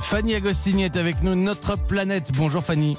Fanny Agostini est avec nous, notre planète. Bonjour Fanny.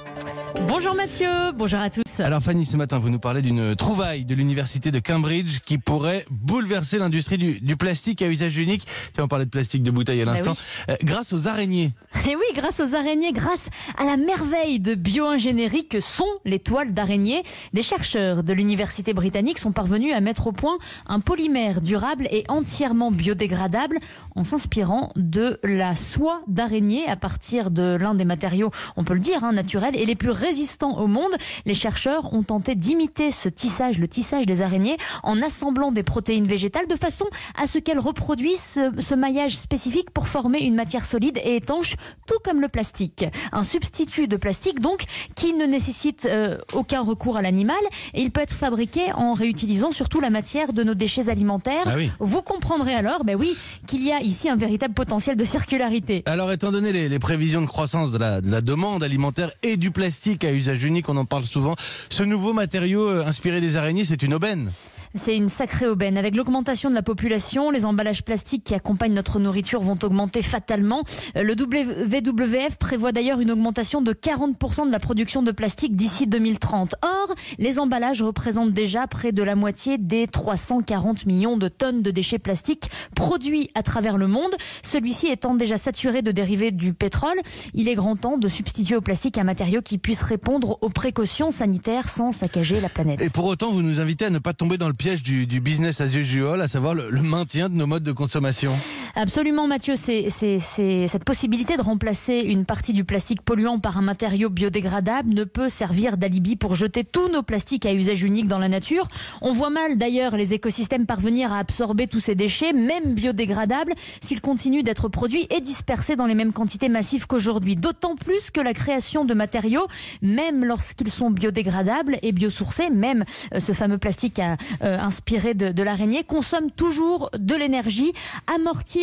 Bonjour Mathieu, bonjour à tous. Alors Fanny, ce matin, vous nous parlez d'une trouvaille de l'université de Cambridge qui pourrait bouleverser l'industrie du, plastique à usage unique. Tiens, on parlait de plastique de bouteille à bah l'instant. Euh, grâce aux araignées. Et oui, grâce aux araignées, grâce à la merveille de bioingénierie que sont les toiles d'araignée, des chercheurs de l'université britannique sont parvenus à mettre au point un polymère durable et entièrement biodégradable en s'inspirant de la soie d'araignée à partir de l'un des matériaux, on peut le dire, hein, naturels et les plus résistants au monde. Les chercheurs ont tenté d'imiter ce tissage, le tissage des araignées, en assemblant des protéines végétales de façon à ce qu'elles reproduisent ce, maillage spécifique pour former une matière solide et étanche, tout comme le plastique. Un substitut de plastique donc qui ne nécessite euh, aucun recours à l'animal et il peut être fabriqué en réutilisant surtout la matière de nos déchets alimentaires. Ah Vous comprendrez alors, ben oui, qu'il y a ici un véritable potentiel de circularité. Alors étant donné les, prévisions de croissance de la, de la demande alimentaire et du plastique, à usage unique, on en parle souvent. Ce nouveau matériau euh, inspiré des araignées, c'est une aubaine. C'est une sacrée aubaine. Avec l'augmentation de la population, les emballages plastiques qui accompagnent notre nourriture vont augmenter fatalement. Euh, le WWF prévoit d'ailleurs une augmentation de 40% de la production de plastique d'ici 2030. Or, les emballages représentent déjà près de la moitié des 340 millions de tonnes de déchets plastiques produits à travers le monde. Celui-ci étant déjà saturé de dérivés du pétrole, il est grand temps de substituer au plastique un matériau qui puisse répondre aux précautions sanitaires sans saccager la planète. Et pour autant, vous nous invitez à ne pas tomber dans le piège du, business as usual, à savoir le, maintien de nos modes de consommation. Absolument, Mathieu. C'est cette possibilité de remplacer une partie du plastique polluant par un matériau biodégradable ne peut servir d'alibi pour jeter tous nos plastiques à usage unique dans la nature. On voit mal d'ailleurs les écosystèmes parvenir à absorber tous ces déchets, même biodégradables, s'ils continuent d'être produits et dispersés dans les mêmes quantités massives qu'aujourd'hui. D'autant plus que la création de matériaux, même lorsqu'ils sont biodégradables et biosourcés, même euh, ce fameux plastique euh, euh, inspiré de, l'araignée, consomme toujours de l'énergie.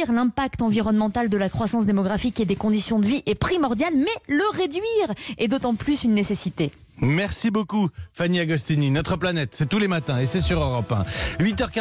L'impact environnemental de la croissance démographique et des conditions de vie est primordial, mais le réduire est d'autant plus une nécessité. Merci beaucoup, Fanny Agostini. Notre planète, c'est tous les matins et c'est sur Europe 1. 8h